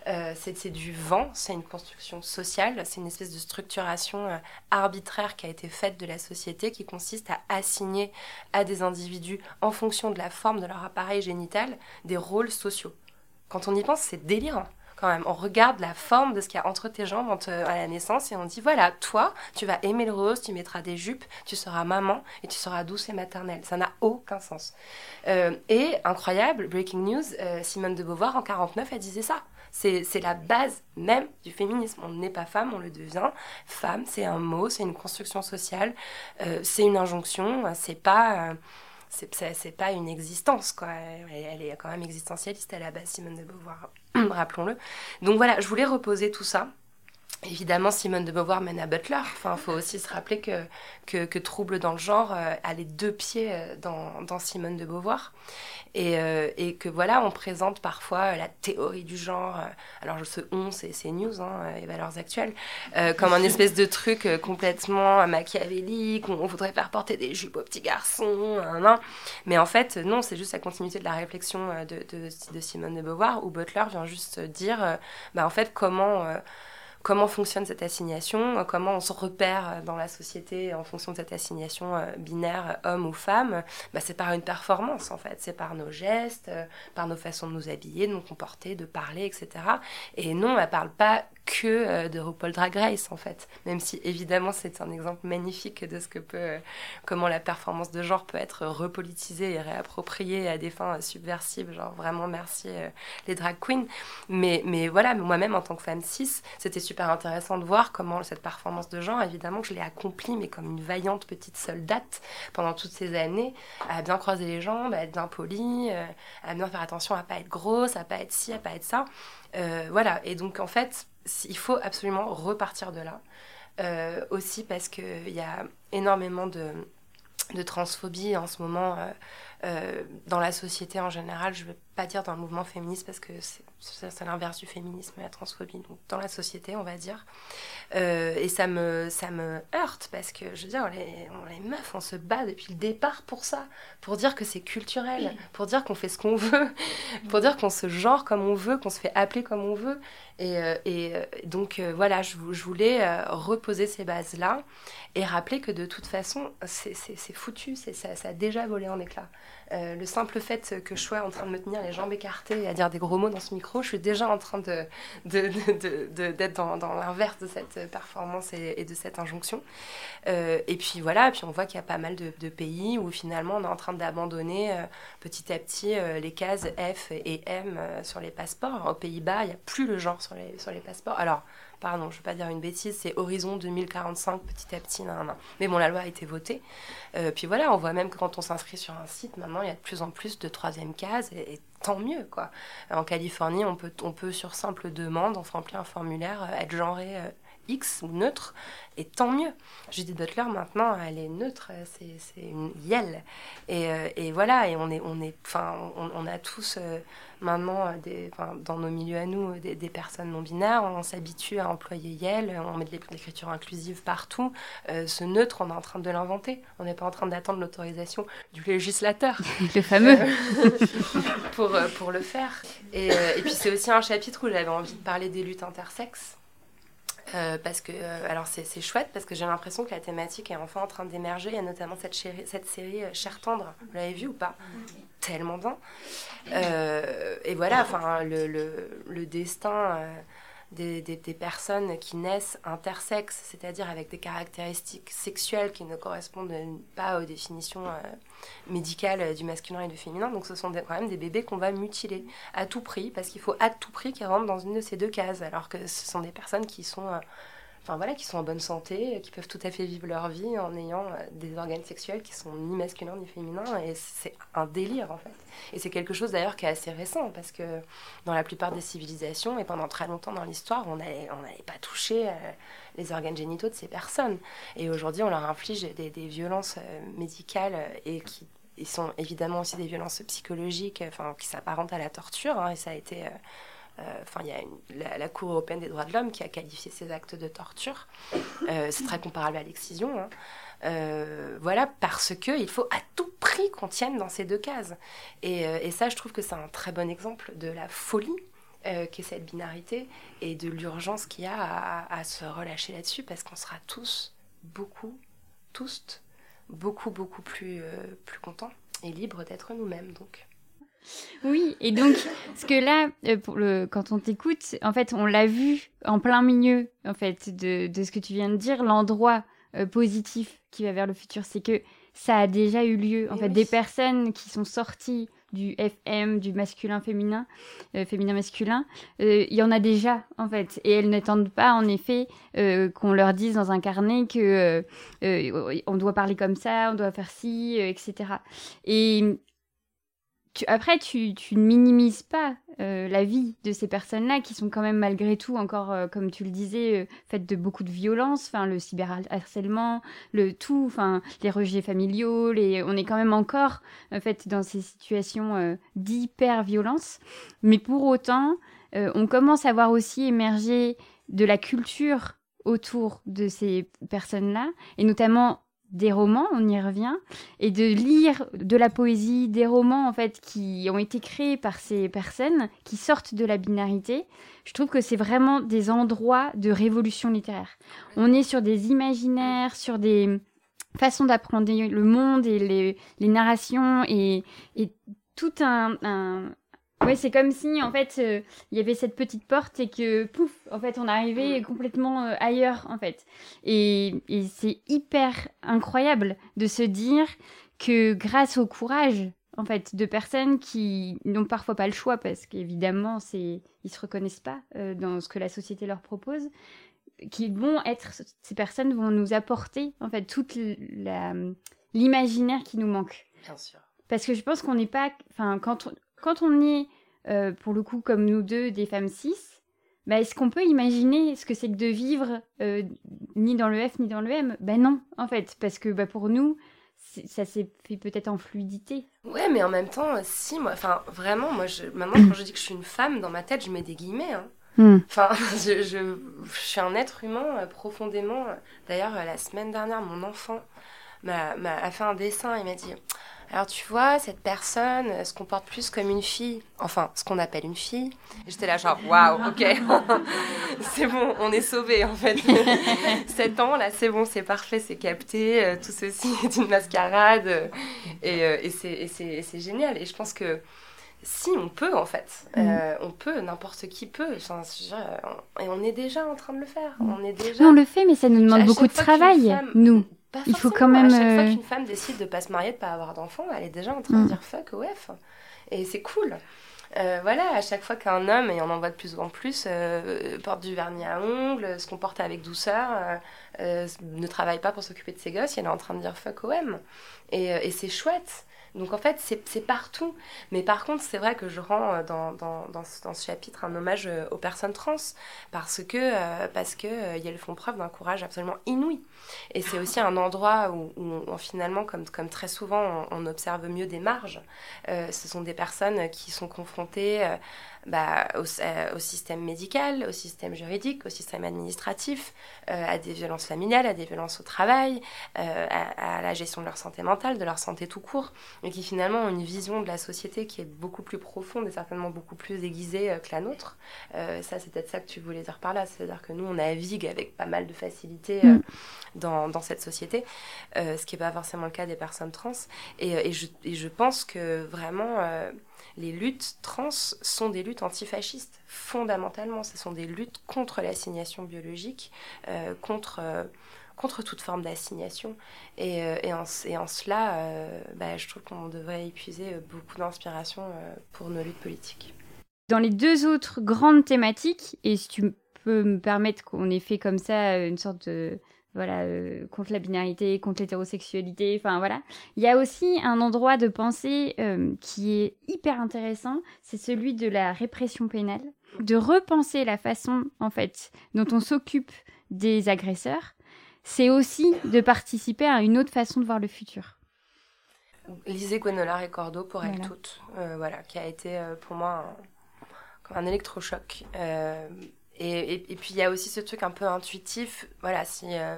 Euh, c'est du vent, c'est une construction sociale, c'est une espèce de structuration euh, arbitraire qui a été faite de la société qui consiste à assigner à des individus, en fonction de la forme de leur appareil génital, des rôles sociaux. Quand on y pense, c'est délirant même. On regarde la forme de ce qu'il y a entre tes jambes à la naissance et on dit voilà, toi, tu vas aimer le rose, tu mettras des jupes, tu seras maman et tu seras douce et maternelle. Ça n'a aucun sens. Euh, et incroyable, breaking news, euh, Simone de Beauvoir en 49, elle disait ça. C'est la base même du féminisme. On n'est pas femme, on le devient. Femme, c'est un mot, c'est une construction sociale, euh, c'est une injonction, c'est pas c'est pas une existence, quoi. Elle, est quand même existentialiste à la base, Simone de Beauvoir, [clears throat] rappelons-le. Donc voilà, je voulais reposer tout ça. Évidemment, Simone de Beauvoir mène à Butler. Enfin, faut aussi se rappeler que, que, Trouble dans le genre euh, a les deux pieds euh, dans, dans Simone de Beauvoir. Et, euh, et, que voilà, on présente parfois la théorie du genre, euh, alors ce on, c'est news, hein, les valeurs actuelles, euh, comme un espèce de truc complètement machiavélique, on, voudrait faire porter des jupes aux petits garçons, hein, mais en fait, non, c'est juste la continuité de la réflexion de, de, de, Simone de Beauvoir, où Butler vient juste dire, bah, en fait, comment comment fonctionne cette assignation, euh, comment on se repère euh, dans la société en fonction de cette assignation euh, binaire homme ou femme, bah, c'est par une performance en fait, c'est par nos gestes, par nos façons de nous habiller, de nous comporter, de parler, etc. Et non, elle parle pas que de RuPaul Drag Race en fait. Même si évidemment c'est un exemple magnifique de ce que peut, comment la performance de genre peut être repolitisée et réappropriée à des fins subversives. Genre vraiment merci les drag queens. Mais, mais voilà, moi-même en tant que femme cis, c'était intéressant de voir comment cette performance de genre, évidemment, je l'ai accomplie, mais comme une vaillante petite soldate pendant toutes ces années, à bien croiser les jambes, à être bien polie, à bien faire attention à pas être grosse, à pas être ci, à pas être ça. voilà, et donc en fait, il faut absolument repartir de là. Euh, aussi parce qu'il y a énormément de, de transphobie en ce moment euh, euh, dans la société en général. Je ne vais pas dire dans le mouvement féministe parce que c'est l'inverse du féminisme, la transphobie. Donc dans la société, on va dire. Euh, et ça me, heurte parce que, je veux dire, on, les meufs, on se bat depuis le départ pour ça. Pour dire que c'est culturel, pour dire qu'on fait ce qu'on [laughs] veut, pour dire qu'on se genre comme on veut, qu'on se fait appeler comme on veut. Et, et donc voilà, je, je voulais reposer ces bases-là et rappeler que de toute façon, c'est foutu, ça, ça a déjà volé en éclats. Euh, le simple fait que je sois en train de me tenir les jambes écartées et à dire des gros mots dans ce micro, je suis déjà en train d'être de, dans, dans l'inverse de cette performance et, de cette injonction. Euh, et puis voilà, puis on voit qu'il y a pas mal de, pays où finalement on est en train d'abandonner euh, petit à petit les cases F et M sur les passeports. Aux Pays-Bas, il n'y a plus le genre sur les, sur les passeports. Alors, pardon, je ne veux pas dire une bêtise, c'est Horizon 2045 petit à petit. Mais bon, la loi a été votée. Euh, puis voilà, on voit même que quand on s'inscrit sur un site, maintenant, il y a de plus en plus de troisième case, et, tant mieux, quoi. En Californie, on peut, on peut sur simple demande, on remplit un formulaire, euh, être genré euh, X ou neutre, et tant mieux. Judith Butler, maintenant, elle est neutre, c'est une yelle. Et, et, voilà, et on, est, on, est, on, on a tous maintenant, euh, des, dans nos milieux à nous, des, personnes non binaires, on s'habitue à employer Yel, on met de l'écriture inclusive partout. Euh, ce neutre, on est en train de l'inventer. On n'est pas en train d'attendre l'autorisation du législateur. [laughs] le fameux. [laughs] pour, euh, pour le faire. Et, et puis c'est aussi un chapitre où j'avais envie de parler des luttes intersexes. Parce que, alors c'est chouette parce que j'ai l'impression que la thématique est enfin en train d'émerger. Il y a notamment cette, cette série Cher Tendre, vous l'avez vu ou pas? Tellement bien. Euh, et voilà, enfin, le, le, le destin euh, des, des, personnes qui naissent intersexes, c'est-à-dire avec des caractéristiques sexuelles qui ne correspondent pas aux définitions euh, médicales du masculin et du féminin. Donc ce sont quand même des bébés qu'on va mutiler à tout prix, parce qu'il faut à tout prix qu'ils rentrent dans une de ces deux cases, alors que ce sont des personnes qui sont enfin voilà, qui sont en bonne santé, qui peuvent tout à fait vivre leur vie en ayant euh, des organes sexuels qui sont ni masculins ni féminins. Et c'est un délire en fait. Et c'est quelque chose d'ailleurs qui est assez récent parce que dans la plupart des civilisations et pendant très longtemps dans l'histoire, on n'avait on pas touché euh, les organes génitaux de ces personnes. Et aujourd'hui, on leur inflige des, violences euh, médicales et qui sont évidemment aussi des violences psychologiques, enfin qui s'apparentent à la torture. Hein, et ça a été enfin, il y a la, Cour européenne des droits de l'homme qui a qualifié ces actes de torture. Euh, c'est très comparable à l'excision. Hein. Euh, voilà, parce qu'il faut à tout prix qu'on tienne dans ces deux cases. Et, ça, je trouve que c'est un très bon exemple de la folie qu'est cette binarité et de l'urgence qu'il y a à, à, se relâcher là-dessus parce qu'on sera tous, beaucoup, tous, beaucoup, beaucoup plus, plus contents et libres d'être nous-mêmes. Donc. Oui, et donc, ce que là, euh, pour le, quand on t'écoute, en fait, on l'a vu en plein milieu, en fait, de, de ce que tu viens de dire, l'endroit euh, positif qui va vers le futur, c'est que ça a déjà eu lieu. En fait, des personnes qui sont sorties du FM, du masculin-féminin, euh, féminin-masculin, il y en a déjà, en fait. Et elles n'attendent pas, en effet, qu'on leur dise dans un carnet que on doit parler comme ça, on doit faire ci, etc. Et après, tu, tu, ne minimises pas euh, la vie de ces personnes-là qui sont quand même malgré tout encore, euh, comme tu le disais, euh, faites de beaucoup de violence, enfin le cyberharcèlement, le tout, enfin les rejets familiaux, les... on est quand même encore en fait dans ces situations d'hyper-violence. Mais pour autant, on commence à voir aussi émerger de la culture autour de ces personnes-là, et notamment des romans, on y revient, et de lire de la poésie, des romans en fait qui ont été créés par ces personnes qui sortent de la binarité, je trouve que c'est vraiment des endroits de révolution littéraire. On est sur des imaginaires, sur des façons d'apprendre le monde et les, narrations et, tout un, Ouais, c'est comme si en fait euh, il y avait cette petite porte et que pouf, en fait on arrivait mm. complètement euh, ailleurs en fait. Et, et c'est hyper incroyable de se dire que grâce au courage en fait de personnes qui n'ont parfois pas le choix parce qu'évidemment c'est ils se reconnaissent pas euh, dans ce que la société leur propose, qu'ils vont être ces personnes vont nous apporter en fait toute l'imaginaire qui nous manque. Bien sûr. Parce que je pense qu'on n'est pas, enfin quand on, quand on est, euh, pour le coup, comme nous deux, des femmes cis, bah, est-ce qu'on peut imaginer ce que c'est que de vivre euh, ni dans le F ni dans le M? Ben non, en fait, parce que bah, pour nous, ça s'est fait peut-être en fluidité. Ouais, mais en même temps, si, moi, enfin, vraiment, moi, je, maintenant, quand je dis que je suis une femme, dans ma tête, je mets des guillemets. Hein. Hmm. Enfin, [laughs] je, je, suis un être humain euh, profondément. D'ailleurs, la semaine dernière, mon enfant m'a, a fait un dessin et m'a dit alors tu vois, cette personne se comporte plus comme une fille, enfin ce qu'on appelle une fille. J'étais là genre, waouh, ok, [laughs] c'est bon, on est sauvé en fait. Sept ans là, c'est bon, c'est parfait, c'est capté, euh, tout ceci [laughs] est une mascarade euh, et, euh, et c'est génial. Et je pense que si on peut en fait, mm. on peut, n'importe qui peut. Enfin, et on est déjà en train de le faire. On est déjà. on le fait, mais ça nous demande beaucoup de travail, nous il faut quand même. À chaque fois euh, qu'une femme décide de pas se marier, de pas avoir d'enfant, elle est déjà en train de mm. dire fuck OF. Et c'est cool. Euh, voilà, à chaque fois qu'un homme, et on en voit de plus en plus, euh, porte du vernis à ongles, se comporte avec douceur, ne travaille pas pour s'occuper de ses gosses, il est en train de dire fuck OM. Et, et c'est chouette. Donc en fait, c'est partout. Mais par contre, c'est vrai que je rends dans, dans, dans, ce chapitre un hommage aux personnes trans parce que, parce que elles font preuve d'un courage absolument inouï. Et c'est aussi un endroit où, finalement, comme, comme très souvent, on, observe mieux des marges. Euh, ce sont des personnes qui sont confrontées euh, bah, euh, au, système médical, au système juridique, au système administratif, à des violences familiales, à des violences au travail, à, la gestion de leur santé mentale, de leur santé tout court, et qui finalement ont une vision de la société qui est beaucoup plus profonde et certainement beaucoup plus aiguisée que la nôtre. ça, c'est peut-être ça que tu voulais dire par là, c'est-à-dire que nous, on navigue avec pas mal de facilité. Mm dans, dans cette société, euh, ce qui n'est pas forcément le cas des personnes trans. Et, euh, et, je, et je, pense que vraiment, euh, les luttes trans sont des luttes antifascistes, fondamentalement. Ce sont des luttes contre l'assignation biologique, contre contre toute forme d'assignation. Et, et, en, cela, bah, je trouve qu'on devrait épuiser beaucoup d'inspiration pour nos luttes politiques. Dans les deux autres grandes thématiques, et si tu peux me permettre qu'on ait fait comme ça une sorte de, voilà, euh, contre la binarité, contre l'hétérosexualité, enfin voilà. Il y a aussi un endroit de pensée euh, qui est hyper intéressant, c'est celui de la répression pénale, de repenser la façon en fait dont on s'occupe des agresseurs. C'est aussi de participer à une autre façon de voir le futur. Lisez Gwenola Cordo pour elle toutes, euh, voilà, qui a été pour moi un, un électrochoc. Et, et, puis il y a aussi ce truc un peu intuitif, voilà, si euh,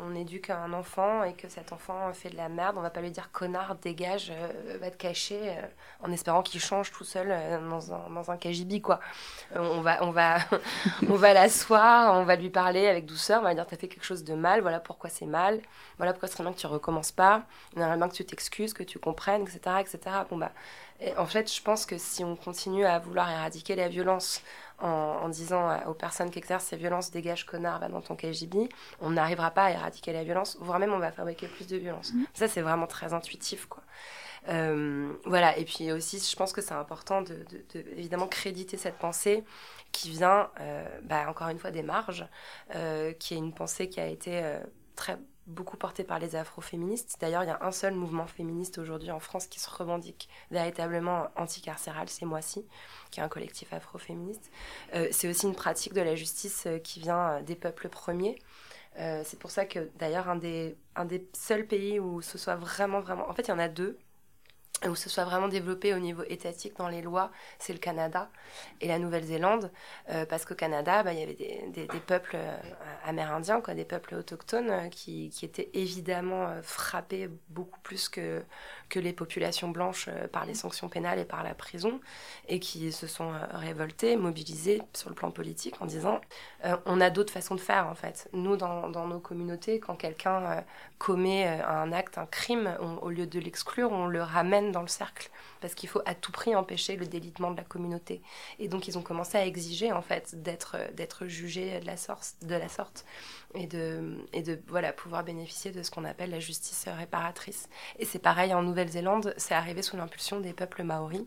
on, éduque un enfant et que cet enfant fait de la merde, on va pas lui dire connard, dégage, euh, va te cacher, euh, en espérant qu'il change tout seul dans un, dans KGB, quoi. on va, on va, [laughs] on va l'asseoir, on va lui parler avec douceur, on va lui dire t'as fait quelque chose de mal, voilà pourquoi c'est mal, voilà pourquoi ce serait bien que tu recommences pas, il aimerait bien que tu t'excuses, que tu comprennes, etc., etc. Bon bah, en fait, je pense que si on continue à vouloir éradiquer la violence en, disant aux personnes qui exercent ces violences dégage connard va dans ton KGB, on n'arrivera pas à éradiquer la violence, voire même on va fabriquer plus de violence. Mm. Ça, c'est vraiment très intuitif, quoi. Euh, voilà, et puis aussi, je pense que c'est important de, évidemment créditer cette pensée qui vient, euh, bah, encore une fois, des marges, euh, qui est une pensée qui a été très beaucoup portée par les afroféministes. D'ailleurs, il y a un seul mouvement féministe aujourd'hui en France qui se revendique véritablement anticarcéral, c'est Moi-ci, qui est un collectif afroféministe. Euh, c'est aussi une pratique de la justice euh, qui vient euh, des peuples premiers. c'est pour ça que d'ailleurs un des, un des seuls pays où ce soit vraiment, vraiment... En fait, il y en a deux où ce soit vraiment développé au niveau étatique dans les lois, c'est le Canada et la Nouvelle-Zélande, euh, parce qu'au Canada, bah, il y avait des, peuples euh, amérindiens, quoi, des peuples autochtones euh, qui, qui, étaient évidemment frappés beaucoup plus que, que les populations blanches par les sanctions pénales et par la prison, et qui se sont révoltés, mobilisés sur le plan politique en disant on a d'autres façons de faire en fait. Nous, dans, nos communautés, quand quelqu'un commet un acte, un crime, au lieu de l'exclure, on le ramène dans le cercle parce qu'il faut à tout prix empêcher le délitement de la communauté. Et donc ils ont commencé à exiger en fait d'être d'être jugés de la sorte, de la sorte et de et de voilà pouvoir bénéficier de ce qu'on appelle la justice réparatrice. Et c'est pareil en Nouvelle-Zélande, c'est arrivé sous l'impulsion des peuples maoris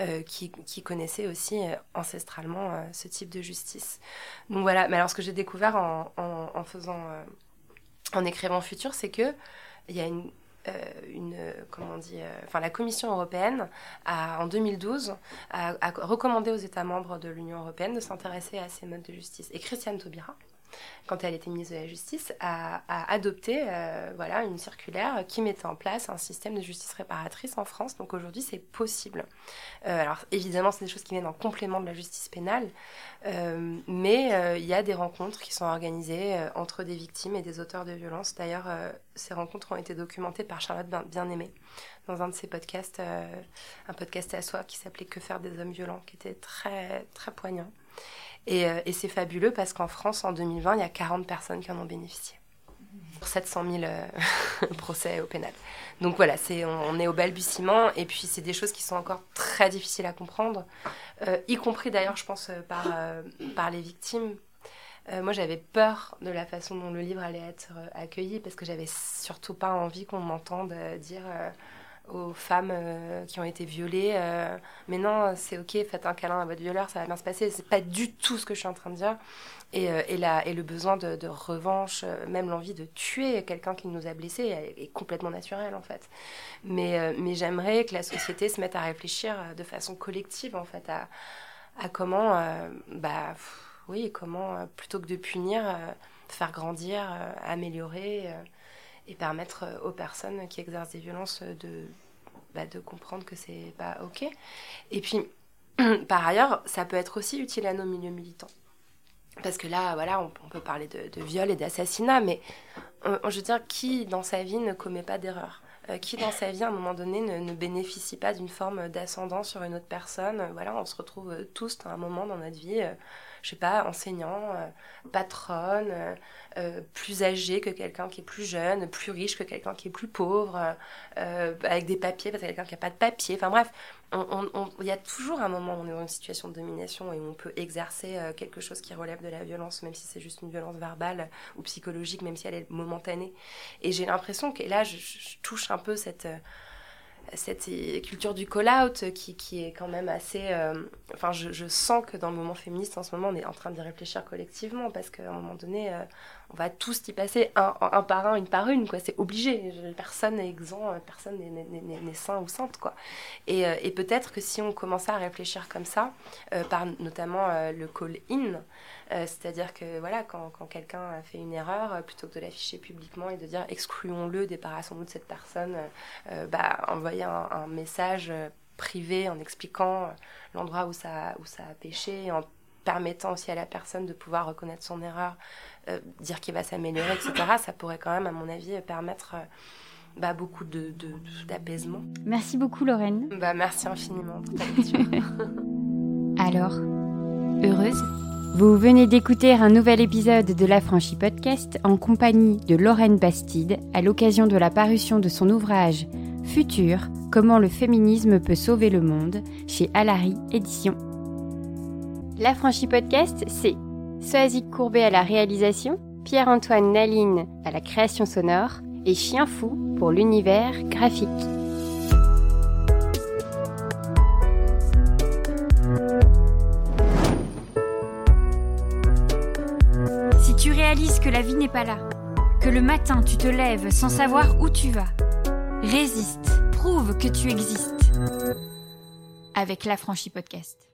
euh, qui, connaissaient aussi euh, ancestralement euh, ce type de justice. Donc voilà. Mais alors ce que j'ai découvert en, faisant en écrivant Futur, c'est que il y a une, comment on dit, enfin la Commission européenne a, en 2012 a, recommandé aux États membres de l'Union européenne de s'intéresser à ces modes de justice. Et Christiane Taubira, quand elle était ministre de la Justice, a, adopté euh, voilà, une circulaire qui mettait en place un système de justice réparatrice en France. Donc aujourd'hui, c'est possible. Euh, alors évidemment, c'est des choses qui viennent en complément de la justice pénale, euh, mais il y a des rencontres qui sont organisées entre des victimes et des auteurs de violences. D'ailleurs, ces rencontres ont été documentées par Charlotte Bien-Aimée dans un de ses podcasts, un podcast à soi qui s'appelait Que faire des hommes violents, qui était très, très poignant. Euh, et, c'est fabuleux parce qu'en France, en 2020, il y a 40 personnes qui en ont bénéficié. Pour 700 000 euh, [laughs] procès au pénal. Donc voilà, c'est, on, est au balbutiement et puis c'est des choses qui sont encore très difficiles à comprendre, euh, y compris d'ailleurs, je pense, par, par les victimes. moi, j'avais peur de la façon dont le livre allait être accueilli parce que j'avais surtout pas envie qu'on m'entende dire aux femmes euh, qui ont été violées. Euh, mais non, c'est ok, faites un câlin à votre violeur, ça va bien se passer. C'est pas du tout ce que je suis en train de dire. Et, euh, et, le besoin de, revanche, même l'envie de tuer quelqu'un qui nous a blessés est, complètement naturel en fait. Mais, mais j'aimerais que la société se mette à réfléchir de façon collective en fait à comment, bah oui, comment plutôt que de punir, faire grandir, améliorer et permettre euh, aux personnes qui exercent des violences de, bah, de comprendre que c'est pas OK. Et puis, [clears throat] par ailleurs, ça peut être aussi utile à nos milieux militants. Parce que là, voilà, on, peut parler de, viol et d'assassinat, mais je veux dire, qui dans sa vie ne commet pas d'erreur? Euh, qui dans sa vie à un moment donné ne, bénéficie pas d'une forme d'ascendant sur une autre personne? Voilà, on se retrouve tous à un moment dans notre vie euh, je sais pas, enseignant, euh, patronne, euh, euh, plus âgé que quelqu'un qui est plus jeune, plus riche que quelqu'un qui est plus pauvre, avec des papiers parce que quelqu'un qui n'a pas de papier. Enfin bref, il y a toujours un moment où on est dans une situation de domination et où on peut exercer quelque chose qui relève de la violence, même si c'est juste une violence verbale ou psychologique, même si elle est momentanée. Et j'ai l'impression que là, je, touche un peu cette cette culture du call-out qui, qui, est quand même assez... Euh, enfin, je, sens que dans le moment féministe, en ce moment, on est en train d'y réfléchir collectivement parce qu'à un moment donné, euh, on va tous y passer un, par un, une par une, quoi. C'est obligé. Personne n'est exempt, personne n'est sain ou sainte, quoi. Et, euh, peut-être que si on commençait à réfléchir comme ça, par notamment le call-in, euh, c'est-à-dire que voilà, quand, quelqu'un a fait une erreur, euh, plutôt que de l'afficher publiquement et de dire excluons-le, débarrassons-nous de cette personne, euh, bah, envoyer un, message privé en expliquant l'endroit où ça, où ça a péché, permettant aussi à la personne de pouvoir reconnaître son erreur, dire qu'il va s'améliorer, etc., ça pourrait quand même, à mon avis, permettre bah, beaucoup d'apaisement. De, merci beaucoup, Lorraine. Bah, merci infiniment pour ta. [laughs] Alors, heureuse vous venez d'écouter un nouvel épisode de l'Affranchi Podcast en compagnie de Lorraine Bastide à l'occasion de la parution de son ouvrage Futur, comment le féminisme peut sauver le monde chez Alary Éditions. L'Affranchi Podcast, c'est Soazic Courbet à la réalisation, Pierre-Antoine Naline à la création sonore et Chien Fou pour l'univers graphique. réalise que la vie n'est pas là, que le matin tu te lèves sans savoir où tu vas. Résiste, prouve que tu existes. Avec l'affranchi podcast.